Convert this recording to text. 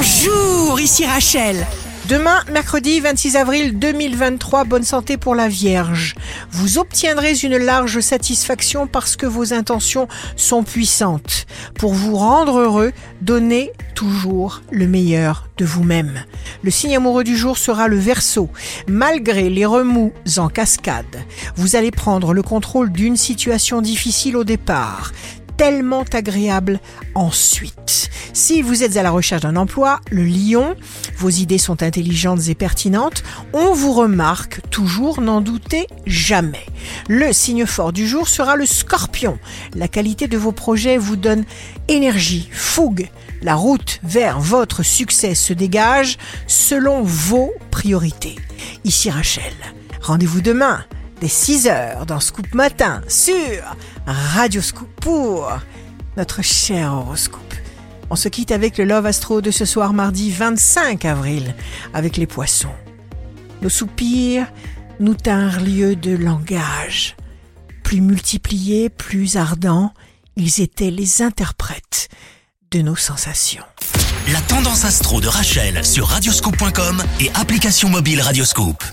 Bonjour, ici Rachel. Demain, mercredi 26 avril 2023, bonne santé pour la Vierge. Vous obtiendrez une large satisfaction parce que vos intentions sont puissantes. Pour vous rendre heureux, donnez toujours le meilleur de vous-même. Le signe amoureux du jour sera le Verseau. Malgré les remous en cascade, vous allez prendre le contrôle d'une situation difficile au départ tellement agréable ensuite. Si vous êtes à la recherche d'un emploi, le lion, vos idées sont intelligentes et pertinentes, on vous remarque toujours, n'en doutez jamais. Le signe fort du jour sera le scorpion. La qualité de vos projets vous donne énergie, fougue. La route vers votre succès se dégage selon vos priorités. Ici Rachel. Rendez-vous demain dès 6 heures dans Scoop Matin sur Radio Scoop pour notre cher horoscope. On se quitte avec le Love Astro de ce soir mardi 25 avril avec les poissons. Nos soupirs nous tinrent lieu de langage. Plus multipliés, plus ardents, ils étaient les interprètes de nos sensations. La tendance astro de Rachel sur radioscope.com et application mobile Radioscope.